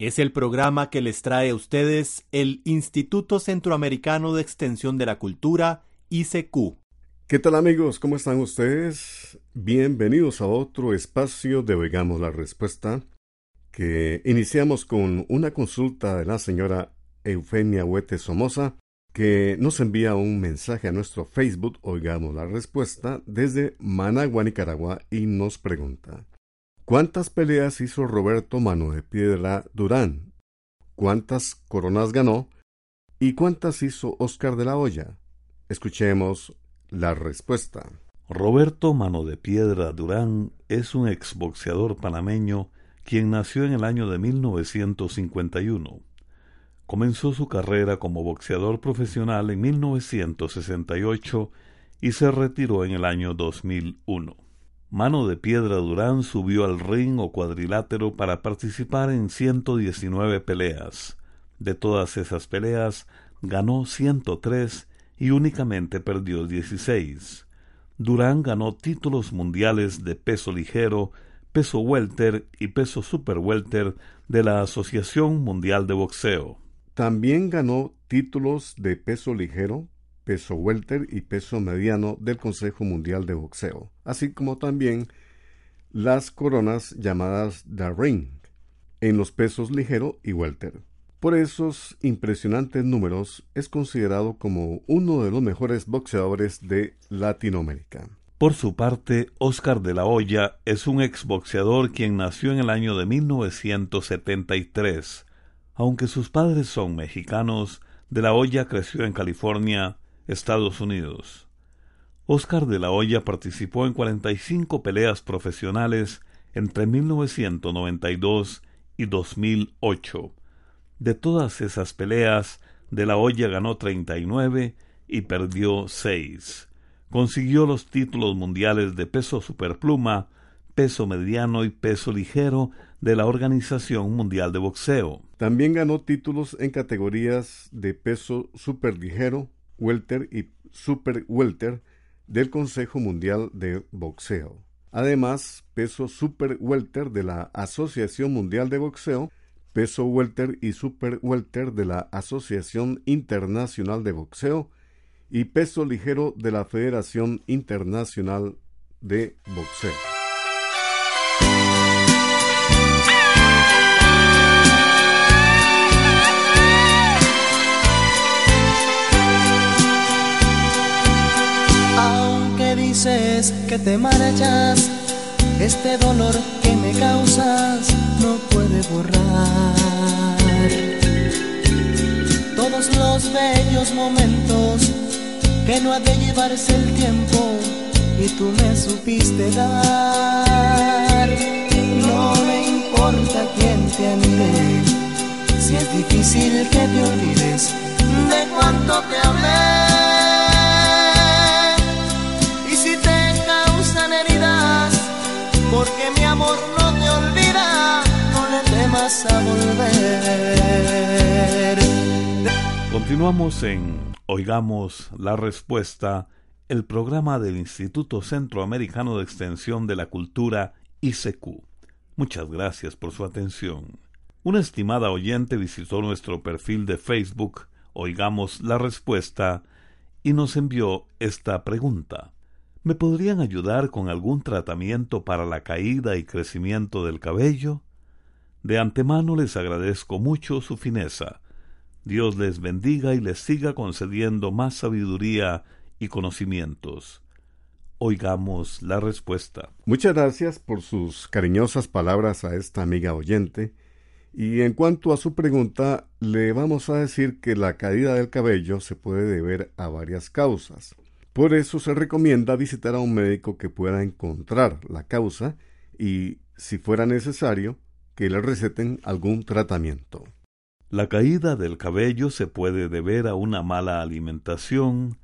Es el programa que les trae a ustedes el Instituto Centroamericano de Extensión de la Cultura, ICQ. ¿Qué tal amigos? ¿Cómo están ustedes? Bienvenidos a otro espacio de Oigamos la Respuesta, que iniciamos con una consulta de la señora Eufemia Huete Somoza, que nos envía un mensaje a nuestro Facebook Oigamos la Respuesta desde Managua, Nicaragua, y nos pregunta. ¿Cuántas peleas hizo Roberto Mano de Piedra Durán? ¿Cuántas coronas ganó? ¿Y cuántas hizo Oscar de la Hoya? Escuchemos la respuesta. Roberto Mano de Piedra Durán es un exboxeador panameño quien nació en el año de 1951. Comenzó su carrera como boxeador profesional en 1968 y se retiró en el año 2001. Mano de Piedra Durán subió al ring o cuadrilátero para participar en 119 peleas. De todas esas peleas, ganó 103 y únicamente perdió 16. Durán ganó títulos mundiales de peso ligero, peso welter y peso super welter de la Asociación Mundial de Boxeo. También ganó títulos de peso ligero, peso welter y peso mediano del Consejo Mundial de Boxeo, así como también las coronas llamadas The Ring en los pesos ligero y welter. Por esos impresionantes números es considerado como uno de los mejores boxeadores de Latinoamérica. Por su parte, Oscar de la Hoya es un exboxeador quien nació en el año de 1973. Aunque sus padres son mexicanos, de la Hoya creció en California Estados Unidos. Oscar de la Hoya participó en 45 peleas profesionales entre 1992 y 2008. De todas esas peleas, de la Hoya ganó 39 y perdió 6. Consiguió los títulos mundiales de peso superpluma, peso mediano y peso ligero de la Organización Mundial de Boxeo. También ganó títulos en categorías de peso superligero, welter y super welter del Consejo Mundial de Boxeo. Además, peso super welter de la Asociación Mundial de Boxeo, peso welter y super welter de la Asociación Internacional de Boxeo y peso ligero de la Federación Internacional de Boxeo. Que te marchas, este dolor que me causas no puede borrar. Todos los bellos momentos que no ha de llevarse el tiempo y tú me supiste dar. No me importa quién te anime, si es difícil que te olvides de cuánto te hablé. Porque mi amor no te olvida, no le temas a volver. Continuamos en Oigamos la Respuesta, el programa del Instituto Centroamericano de Extensión de la Cultura, ICQ. Muchas gracias por su atención. Una estimada oyente visitó nuestro perfil de Facebook, Oigamos la Respuesta, y nos envió esta pregunta. ¿Me podrían ayudar con algún tratamiento para la caída y crecimiento del cabello? De antemano les agradezco mucho su fineza. Dios les bendiga y les siga concediendo más sabiduría y conocimientos. Oigamos la respuesta. Muchas gracias por sus cariñosas palabras a esta amiga oyente. Y en cuanto a su pregunta, le vamos a decir que la caída del cabello se puede deber a varias causas. Por eso se recomienda visitar a un médico que pueda encontrar la causa y, si fuera necesario, que le receten algún tratamiento. La caída del cabello se puede deber a una mala alimentación,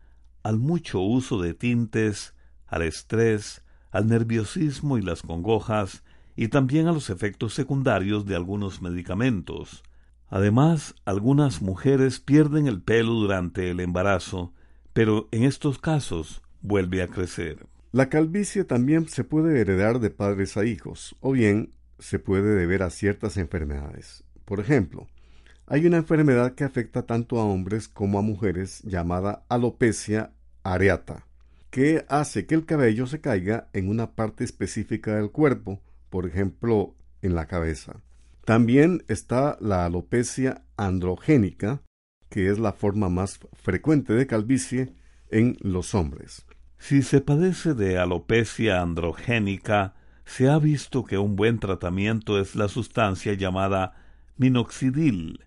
al mucho uso de tintes, al estrés, al nerviosismo y las congojas, y también a los efectos secundarios de algunos medicamentos. Además, algunas mujeres pierden el pelo durante el embarazo, pero en estos casos vuelve a crecer. La calvicie también se puede heredar de padres a hijos, o bien se puede deber a ciertas enfermedades. Por ejemplo, hay una enfermedad que afecta tanto a hombres como a mujeres llamada alopecia areata, que hace que el cabello se caiga en una parte específica del cuerpo, por ejemplo, en la cabeza. También está la alopecia androgénica, que es la forma más frecuente de calvicie en los hombres. Si se padece de alopecia androgénica, se ha visto que un buen tratamiento es la sustancia llamada minoxidil,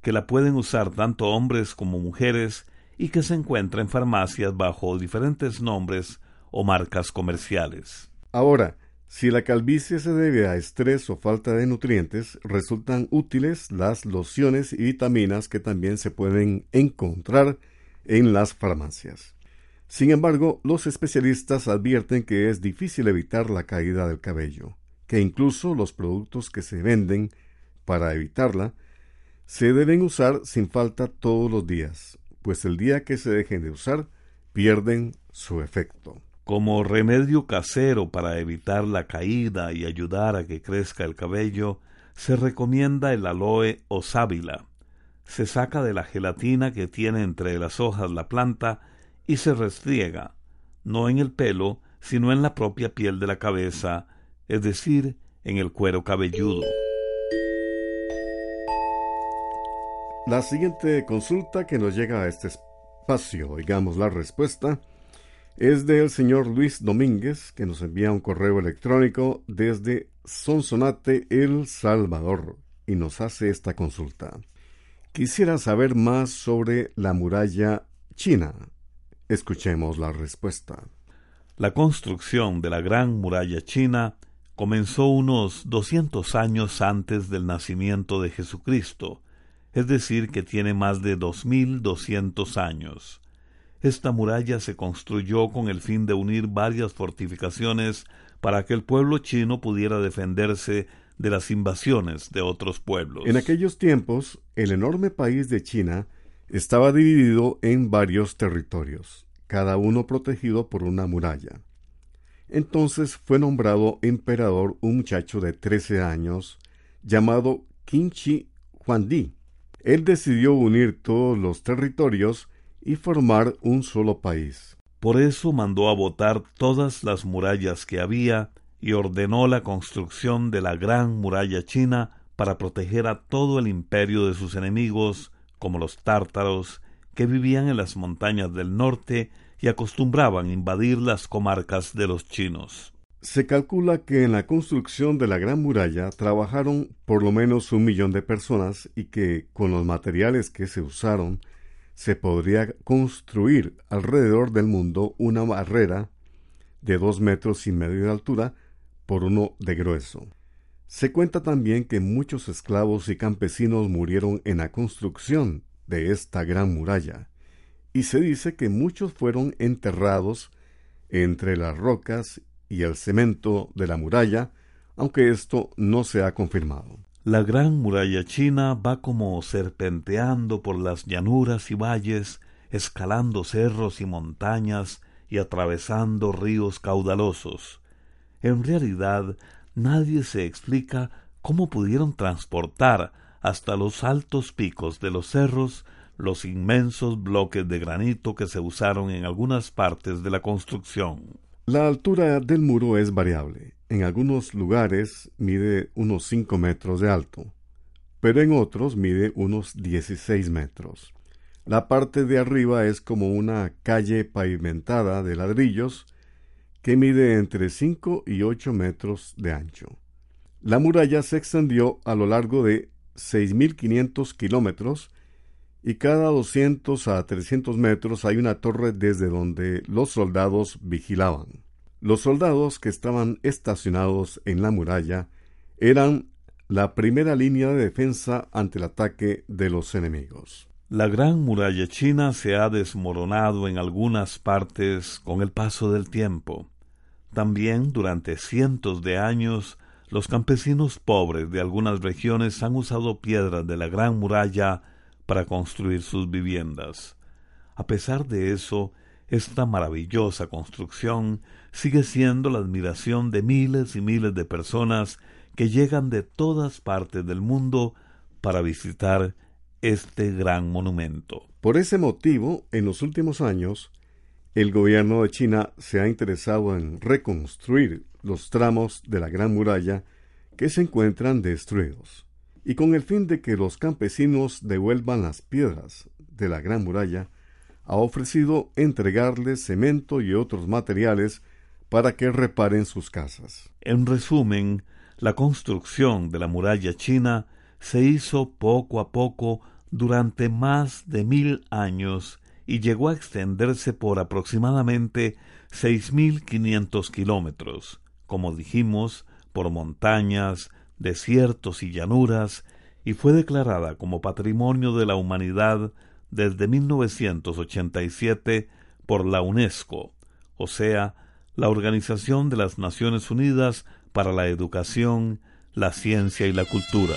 que la pueden usar tanto hombres como mujeres y que se encuentra en farmacias bajo diferentes nombres o marcas comerciales. Ahora, si la calvicie se debe a estrés o falta de nutrientes, resultan útiles las lociones y vitaminas que también se pueden encontrar en las farmacias. Sin embargo, los especialistas advierten que es difícil evitar la caída del cabello, que incluso los productos que se venden para evitarla se deben usar sin falta todos los días, pues el día que se dejen de usar pierden su efecto. Como remedio casero para evitar la caída y ayudar a que crezca el cabello, se recomienda el aloe o sábila. Se saca de la gelatina que tiene entre las hojas la planta y se restriega, no en el pelo, sino en la propia piel de la cabeza, es decir, en el cuero cabelludo. La siguiente consulta que nos llega a este espacio, oigamos la respuesta, es del señor Luis Domínguez, que nos envía un correo electrónico desde Sonsonate, El Salvador, y nos hace esta consulta. Quisiera saber más sobre la muralla china. Escuchemos la respuesta. La construcción de la Gran Muralla China comenzó unos 200 años antes del nacimiento de Jesucristo, es decir, que tiene más de 2200 años. Esta muralla se construyó con el fin de unir varias fortificaciones para que el pueblo chino pudiera defenderse de las invasiones de otros pueblos. En aquellos tiempos, el enorme país de China estaba dividido en varios territorios, cada uno protegido por una muralla. Entonces fue nombrado emperador un muchacho de trece años llamado Qinchi Huangdi. Él decidió unir todos los territorios y formar un solo país. Por eso mandó a botar todas las murallas que había y ordenó la construcción de la gran muralla china para proteger a todo el imperio de sus enemigos como los tártaros, que vivían en las montañas del norte y acostumbraban invadir las comarcas de los chinos. Se calcula que en la construcción de la Gran Muralla trabajaron por lo menos un millón de personas y que con los materiales que se usaron se podría construir alrededor del mundo una barrera de dos metros y medio de altura por uno de grueso. Se cuenta también que muchos esclavos y campesinos murieron en la construcción de esta gran muralla, y se dice que muchos fueron enterrados entre las rocas y el cemento de la muralla, aunque esto no se ha confirmado. La gran muralla china va como serpenteando por las llanuras y valles, escalando cerros y montañas y atravesando ríos caudalosos. En realidad, nadie se explica cómo pudieron transportar hasta los altos picos de los cerros los inmensos bloques de granito que se usaron en algunas partes de la construcción. La altura del muro es variable. En algunos lugares mide unos 5 metros de alto, pero en otros mide unos 16 metros. La parte de arriba es como una calle pavimentada de ladrillos que mide entre 5 y 8 metros de ancho. La muralla se extendió a lo largo de 6.500 kilómetros y cada 200 a 300 metros hay una torre desde donde los soldados vigilaban. Los soldados que estaban estacionados en la muralla eran la primera línea de defensa ante el ataque de los enemigos. La gran muralla china se ha desmoronado en algunas partes con el paso del tiempo. También durante cientos de años los campesinos pobres de algunas regiones han usado piedras de la gran muralla para construir sus viviendas. A pesar de eso, esta maravillosa construcción sigue siendo la admiración de miles y miles de personas que llegan de todas partes del mundo para visitar este gran monumento. Por ese motivo, en los últimos años, el gobierno de China se ha interesado en reconstruir los tramos de la Gran Muralla que se encuentran destruidos, y con el fin de que los campesinos devuelvan las piedras de la Gran Muralla, ha ofrecido entregarles cemento y otros materiales para que reparen sus casas. En resumen, la construcción de la muralla china se hizo poco a poco durante más de mil años y llegó a extenderse por aproximadamente seis mil quinientos kilómetros, como dijimos, por montañas, desiertos y llanuras, y fue declarada como Patrimonio de la Humanidad desde 1987 por la UNESCO, o sea, la Organización de las Naciones Unidas para la Educación, la Ciencia y la Cultura.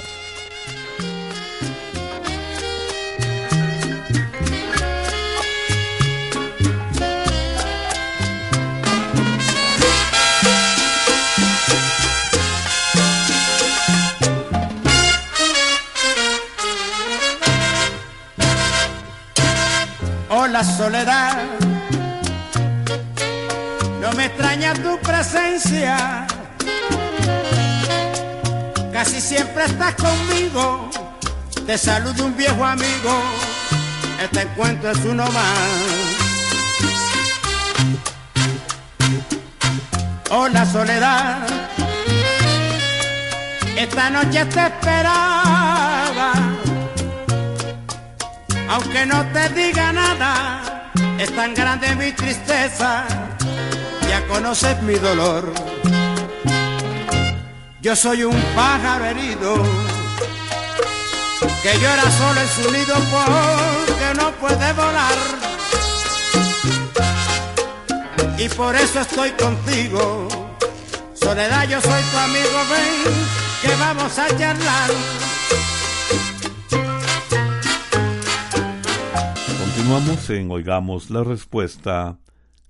Casi siempre estás conmigo. Te saludo un viejo amigo. Este encuentro es uno más. Hola soledad. Esta noche te esperaba aunque no te diga nada, es tan grande mi tristeza, ya conoces mi dolor. Yo soy un pájaro herido, que llora solo en su nido porque no puede volar. Y por eso estoy contigo, Soledad, yo soy tu amigo, ven, que vamos a charlar. Continuamos en Oigamos la Respuesta.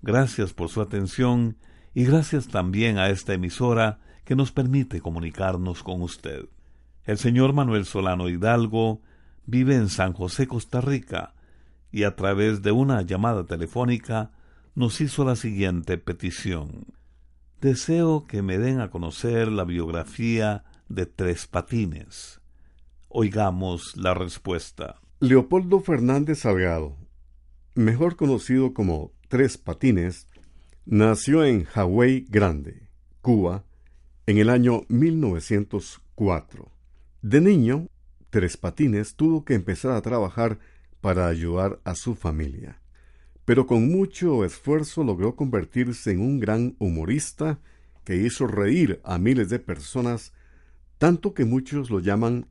Gracias por su atención y gracias también a esta emisora que nos permite comunicarnos con usted. El señor Manuel Solano Hidalgo vive en San José, Costa Rica, y a través de una llamada telefónica nos hizo la siguiente petición. Deseo que me den a conocer la biografía de Tres Patines. Oigamos la respuesta. Leopoldo Fernández Salgado mejor conocido como Tres Patines, nació en Hawái Grande, Cuba, en el año 1904. De niño, Tres Patines tuvo que empezar a trabajar para ayudar a su familia, pero con mucho esfuerzo logró convertirse en un gran humorista que hizo reír a miles de personas, tanto que muchos lo llaman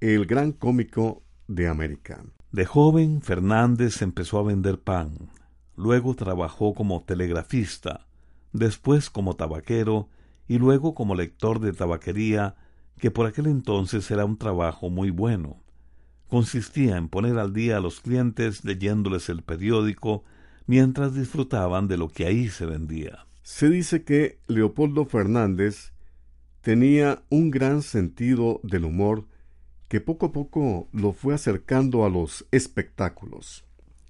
el gran cómico de América. De joven, Fernández empezó a vender pan, luego trabajó como telegrafista, después como tabaquero y luego como lector de tabaquería, que por aquel entonces era un trabajo muy bueno. Consistía en poner al día a los clientes leyéndoles el periódico mientras disfrutaban de lo que ahí se vendía. Se dice que Leopoldo Fernández tenía un gran sentido del humor que poco a poco lo fue acercando a los espectáculos.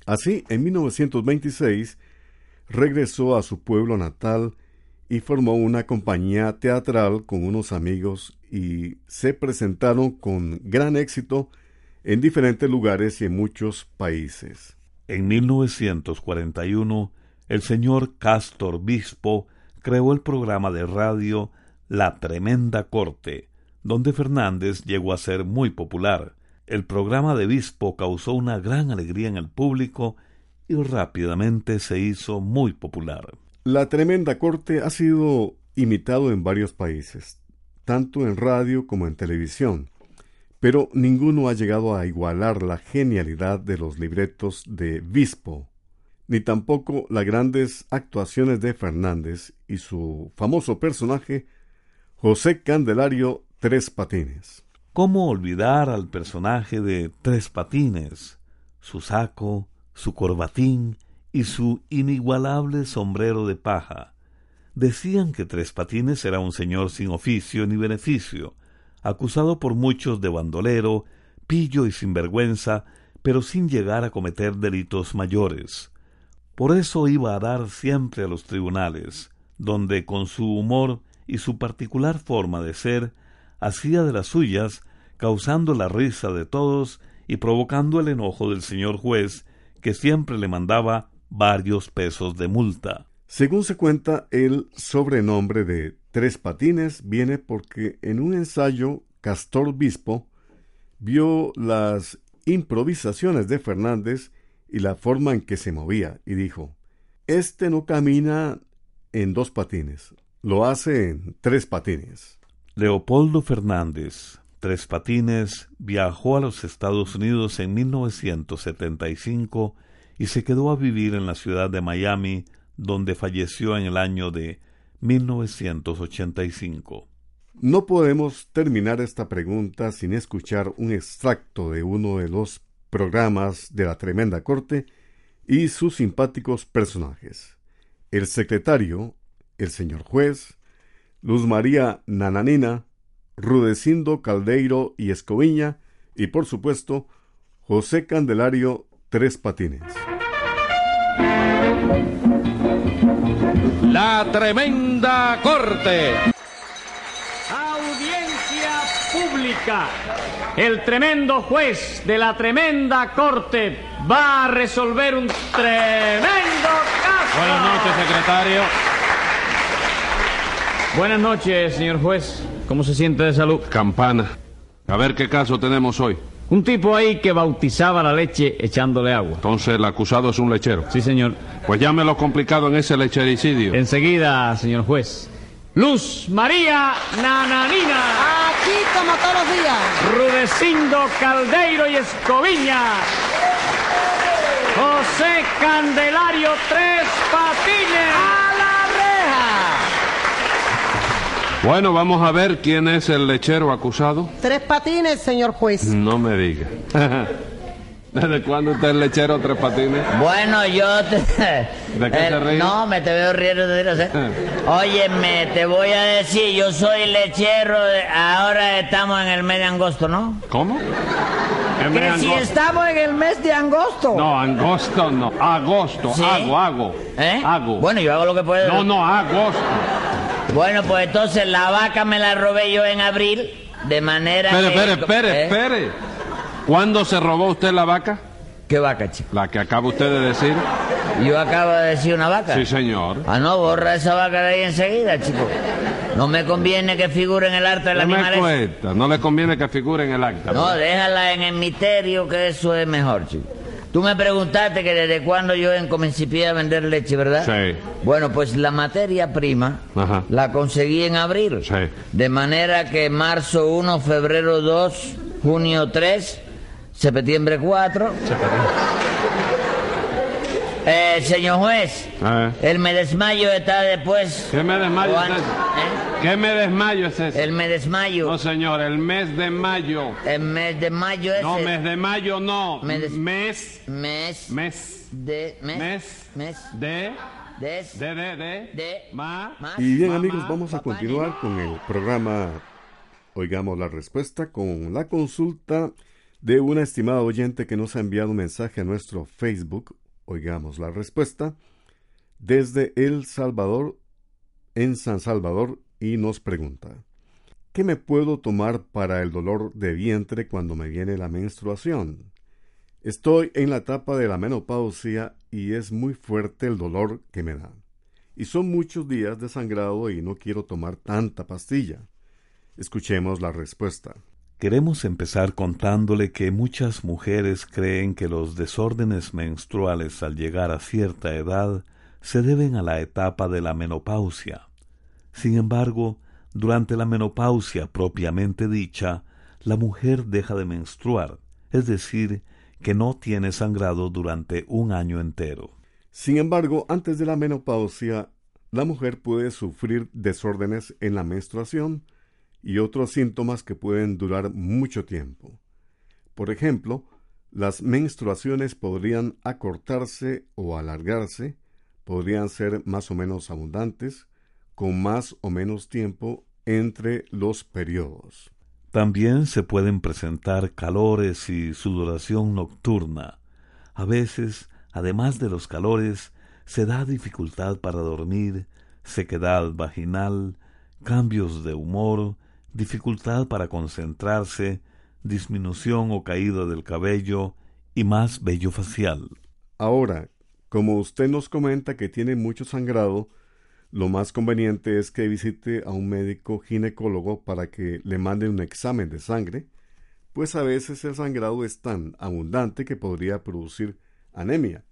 Así, en 1926, regresó a su pueblo natal y formó una compañía teatral con unos amigos y se presentaron con gran éxito en diferentes lugares y en muchos países. En 1941, el señor Castor Bispo creó el programa de radio La Tremenda Corte, donde Fernández llegó a ser muy popular. El programa de Bispo causó una gran alegría en el público y rápidamente se hizo muy popular. La tremenda corte ha sido imitado en varios países. tanto en radio como en televisión, pero ninguno ha llegado a igualar la genialidad de los libretos de Vispo, ni tampoco las grandes actuaciones de Fernández y su famoso personaje, José Candelario Tres Patines. ¿Cómo olvidar al personaje de Tres Patines, su saco, su corbatín y su inigualable sombrero de paja? Decían que Tres Patines era un señor sin oficio ni beneficio, acusado por muchos de bandolero, pillo y sinvergüenza, pero sin llegar a cometer delitos mayores. Por eso iba a dar siempre a los tribunales, donde con su humor y su particular forma de ser, hacía de las suyas, causando la risa de todos y provocando el enojo del señor juez, que siempre le mandaba varios pesos de multa. Según se cuenta, el sobrenombre de Tres Patines viene porque en un ensayo Castor Bispo vio las improvisaciones de Fernández y la forma en que se movía y dijo, Este no camina en dos patines, lo hace en tres patines. Leopoldo Fernández, Tres Patines, viajó a los Estados Unidos en 1975 y se quedó a vivir en la ciudad de Miami, donde falleció en el año de 1985. No podemos terminar esta pregunta sin escuchar un extracto de uno de los programas de la Tremenda Corte y sus simpáticos personajes. El secretario, el señor juez, Luz María Nananina, Rudecindo Caldeiro y Escoviña, y por supuesto, José Candelario Tres Patines. La tremenda corte. Audiencia pública. El tremendo juez de la tremenda corte va a resolver un tremendo caso. Buenas noches, secretario. Buenas noches, señor juez. ¿Cómo se siente de salud? Campana. A ver qué caso tenemos hoy. Un tipo ahí que bautizaba la leche echándole agua. Entonces el acusado es un lechero. Sí, señor. Pues llámelo complicado en ese lechericidio. Enseguida, señor juez. Luz María Nananina. Aquí como todos los días. Rudecindo Caldeiro y Escoviña. José Candelario Tres Patines. Bueno, vamos a ver quién es el lechero acusado. Tres patines, señor juez. No me diga. ¿Desde cuándo usted es lechero tres patines? Bueno, yo te... ¿De qué se ríe? No, me te veo riendo de veras, ¿eh? Óyeme, te voy a decir, yo soy lechero, de- ahora estamos en el mes de agosto, ¿no? ¿Cómo? ¿Qué mes Que si angosto? estamos en el mes de agosto. No, agosto no. Agosto. ¿Sí? Hago, hago. ¿Eh? Hago. Bueno, yo hago lo que puedo. No, no, agosto. Bueno, pues entonces la vaca me la robé yo en abril, de manera Espere, que... espere, espere, ¿Eh? espere. ¿Cuándo se robó usted la vaca? ¿Qué vaca, chico? La que acaba usted de decir. Yo acabo de decir una vaca. Sí, señor. Ah, no, borra esa vaca de ahí enseguida, chico. No me conviene que figure en el arte del No me cuesta. No le conviene que figure en el acta. No, déjala en el misterio, que eso es mejor, chico. Tú me preguntaste que desde cuándo yo en- comencé a vender leche, ¿verdad? Sí. Bueno, pues la materia prima Ajá. la conseguí en abril. Sí. De manera que marzo 1, febrero 2, junio 3, septiembre 4. Eh, señor juez, Eh. el me desmayo está después. ¿Qué me desmayo Juan- es ese? ¿Eh? ¿Qué me desmayo es ese? El me desmayo. No, señor, el mes de mayo. El mes de mayo es No, el mes de mayo no. Me des- Mes. mes Mes. de mes Mes. mes De. des- De, de, de. de Ma. más Y bien Mamá, amigos, vamos a papá, continuar con el programa Oigamos la Respuesta con la consulta de una estimada oyente que nos ha enviado un mensaje a nuestro Facebook Oigamos la Respuesta desde El Salvador, en San Salvador, y nos pregunta ¿Qué me puedo tomar para el dolor de vientre cuando me viene la menstruación? Estoy en la etapa de la menopausia y es muy fuerte el dolor que me da y son muchos días de sangrado y no quiero tomar tanta pastilla. Escuchemos la respuesta. Queremos empezar contándole que muchas mujeres creen que los desórdenes menstruales al llegar a cierta edad se deben a la etapa de la menopausia. Sin embargo, Durante la menopausia propiamente dicha, la mujer deja de menstruar, es decir, que no tiene sangrado durante un año entero. Sin embargo, antes de la menopausia, la mujer puede sufrir desórdenes en la menstruación y otros síntomas que pueden durar mucho tiempo. Por ejemplo, las menstruaciones podrían acortarse o alargarse, podrían ser más o menos abundantes, con más o menos tiempo entre los periodos. También se pueden presentar calores y sudoración nocturna. A veces, además de los calores, se da dificultad para dormir, sequedad vaginal, cambios de humor, dificultad para concentrarse, disminución o caída del cabello y más vello facial. Ahora, como usted nos comenta que tiene mucho sangrado, lo más conveniente es que visite a un médico ginecólogo para que le mande un examen de sangre, pues a veces el sangrado es tan abundante que podría producir anemia.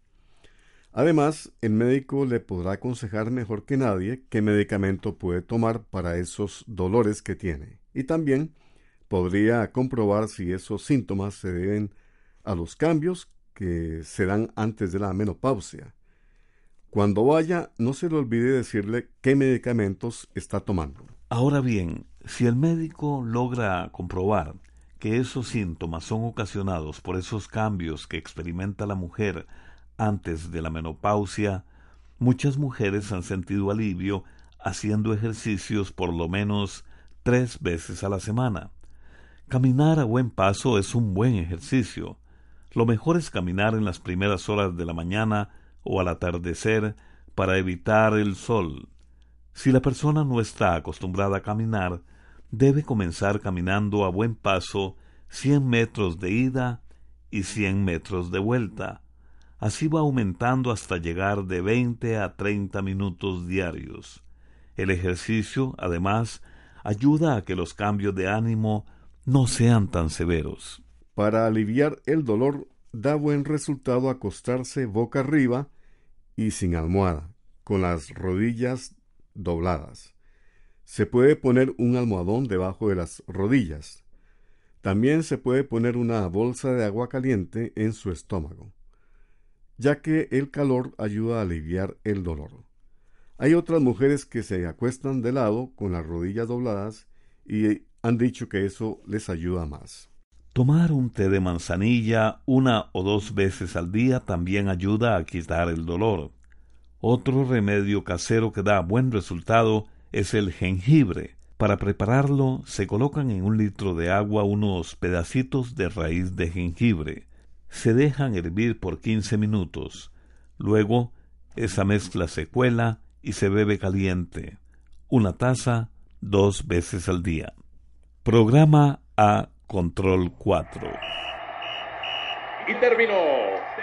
Además, el médico le podrá aconsejar mejor que nadie qué medicamento puede tomar para esos dolores que tiene. Y también podría comprobar si esos síntomas se deben a los cambios que se dan antes de la menopausia. Cuando vaya, no se le olvide decirle qué medicamentos está tomando. Ahora bien, si el médico logra comprobar que esos síntomas son ocasionados por esos cambios que experimenta la mujer antes de la menopausia, muchas mujeres han sentido alivio haciendo ejercicios por lo menos tres veces a la semana. Caminar a buen paso es un buen ejercicio. Lo mejor es caminar en las primeras horas de la mañana o al atardecer para evitar el sol. Si la persona no está acostumbrada a caminar, debe comenzar caminando a buen paso cien metros de ida y cien metros de vuelta. Así va aumentando hasta llegar de veinte a treinta minutos diarios. El ejercicio, además, ayuda a que los cambios de ánimo no sean tan severos. Para aliviar el dolor da buen resultado acostarse boca arriba y sin almohada, con las rodillas dobladas. Se puede poner un almohadón debajo de las rodillas. También se puede poner una bolsa de agua caliente en su estómago ya que el calor ayuda a aliviar el dolor. Hay otras mujeres que se acuestan de lado con las rodillas dobladas y han dicho que eso les ayuda más. Tomar un té de manzanilla una o dos veces al día también ayuda a quitar el dolor. Otro remedio casero que da buen resultado es el jengibre. Para prepararlo se colocan en un litro de agua unos pedacitos de raíz de jengibre se dejan hervir por quince minutos. Luego, esa mezcla se cuela y se bebe caliente. Una taza dos veces al día. Programa A Control 4. Y terminó.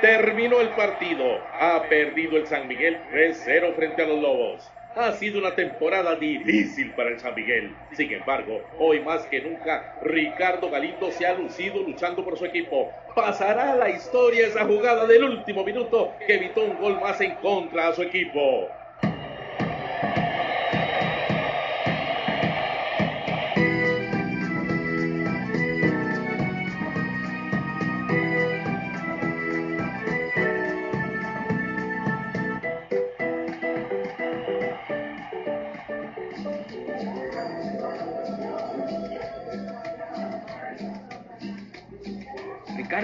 Terminó el partido. Ha perdido el San Miguel 3-0 frente a los Lobos. Ha sido una temporada difícil para el San Miguel. Sin embargo, hoy más que nunca, Ricardo Galindo se ha lucido luchando por su equipo. Pasará a la historia esa jugada del último minuto que evitó un gol más en contra a su equipo.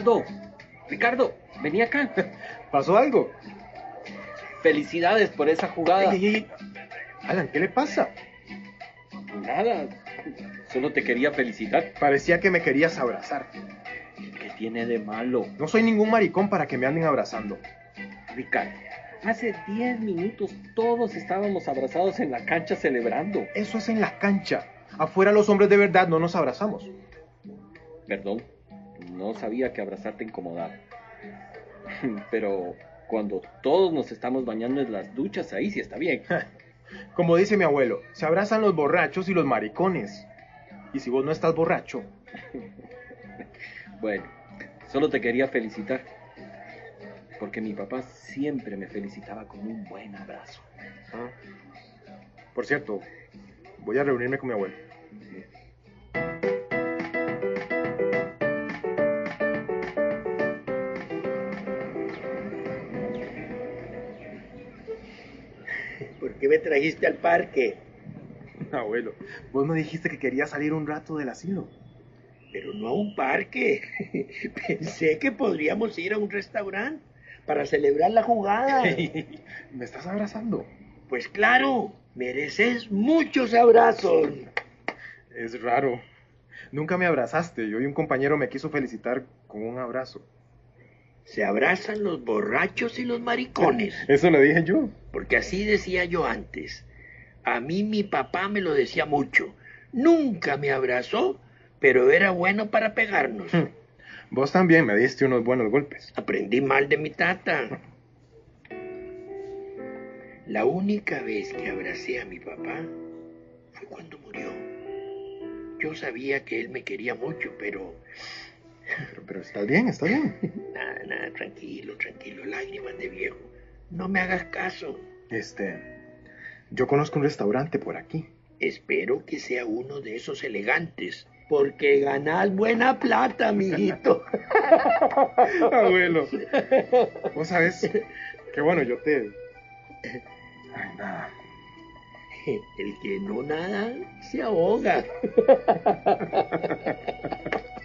Ricardo, Ricardo, vení acá. ¿Pasó algo? Felicidades por esa jugada. Ey, ey, ey. Alan, ¿qué le pasa? Nada, solo te quería felicitar. Parecía que me querías abrazar. ¿Qué tiene de malo? No soy ningún maricón para que me anden abrazando. Ricardo, hace 10 minutos todos estábamos abrazados en la cancha celebrando. Eso es en la cancha. Afuera los hombres de verdad no nos abrazamos. Perdón, no sabía que abrazarte te incomodaba. Pero cuando todos nos estamos bañando en las duchas, ahí sí está bien. Como dice mi abuelo, se abrazan los borrachos y los maricones. Y si vos no estás borracho. bueno, solo te quería felicitar. Porque mi papá siempre me felicitaba con un buen abrazo. Ah. Por cierto, Voy a reunirme con mi abuelo. ¿Por qué me trajiste al parque? Abuelo, vos me dijiste que querías salir un rato del asilo. Pero no a un parque. Pensé que podríamos ir a un restaurante para celebrar la jugada. ¿Me estás abrazando? Pues claro, mereces muchos abrazos. Es raro. Nunca me abrazaste y hoy un compañero me quiso felicitar con un abrazo. Se abrazan los borrachos y los maricones. Eso lo dije yo. Porque así decía yo antes. A mí mi papá me lo decía mucho. Nunca me abrazó, pero era bueno para pegarnos. Vos también me diste unos buenos golpes. Aprendí mal de mi tata. La única vez que abracé a mi papá fue cuando murió. Yo sabía que él me quería mucho, pero... Pero, pero está bien, está bien. Nada, nada, tranquilo, tranquilo, lágrimas de viejo. No me hagas caso. Este, yo conozco un restaurante por aquí. Espero que sea uno de esos elegantes, porque ganas buena plata, mijito. Abuelo, vos sabes que bueno, yo te... Ay, nada. El que no nada se ahoga.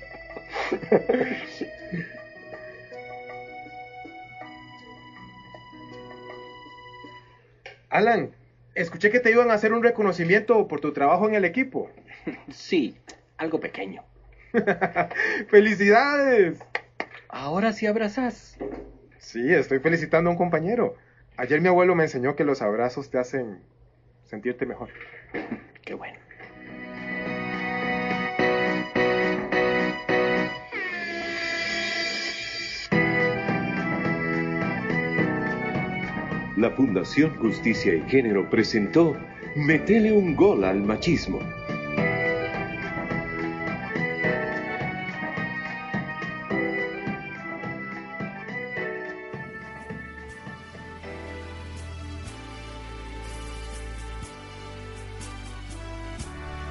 Alan, escuché que te iban a hacer un reconocimiento por tu trabajo en el equipo. Sí, algo pequeño. ¡Felicidades! Ahora sí abrazas. Sí, estoy felicitando a un compañero. Ayer mi abuelo me enseñó que los abrazos te hacen sentirte mejor. Qué bueno. La Fundación Justicia y Género presentó Metele un gol al machismo.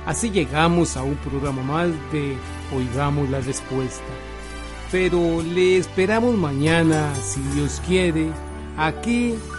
Así llegamos a un programa más de Oigamos la Respuesta. Pero le esperamos mañana, si Dios quiere, aquí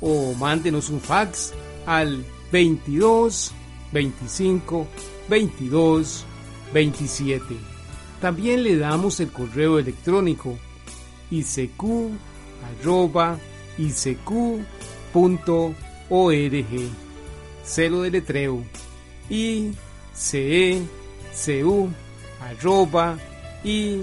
o mándenos un fax al 22 25 22 27. También le damos el correo electrónico isq arroba isq.org. Celo de letreo i c c u arroba i